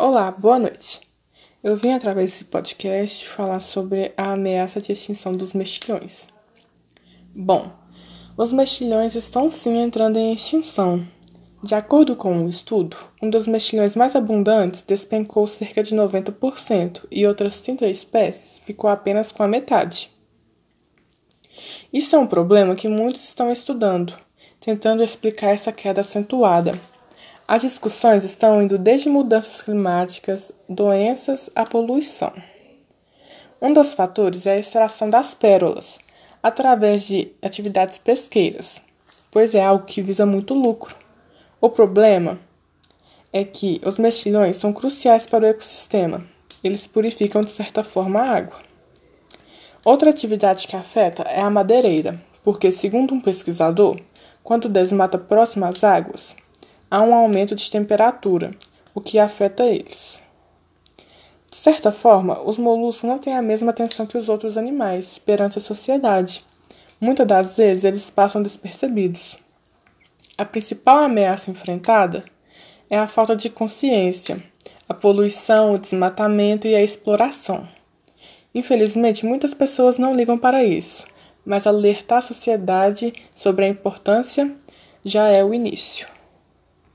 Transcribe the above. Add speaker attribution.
Speaker 1: Olá, boa noite. Eu vim através desse podcast falar sobre a ameaça de extinção dos mexilhões. Bom, os mexilhões estão sim entrando em extinção. De acordo com um estudo, um dos mexilhões mais abundantes despencou cerca de 90% e outras 30 espécies ficou apenas com a metade. Isso é um problema que muitos estão estudando, tentando explicar essa queda acentuada. As discussões estão indo desde mudanças climáticas, doenças à poluição. Um dos fatores é a extração das pérolas, através de atividades pesqueiras, pois é algo que visa muito lucro. O problema é que os mexilhões são cruciais para o ecossistema. Eles purificam de certa forma a água. Outra atividade que afeta é a madeireira, porque, segundo um pesquisador, quando desmata próximo às águas, há um aumento de temperatura, o que afeta eles. De certa forma, os moluscos não têm a mesma atenção que os outros animais perante a sociedade. Muitas das vezes eles passam despercebidos. A principal ameaça enfrentada é a falta de consciência, a poluição, o desmatamento e a exploração. Infelizmente, muitas pessoas não ligam para isso, mas alertar a sociedade sobre a importância já é o início.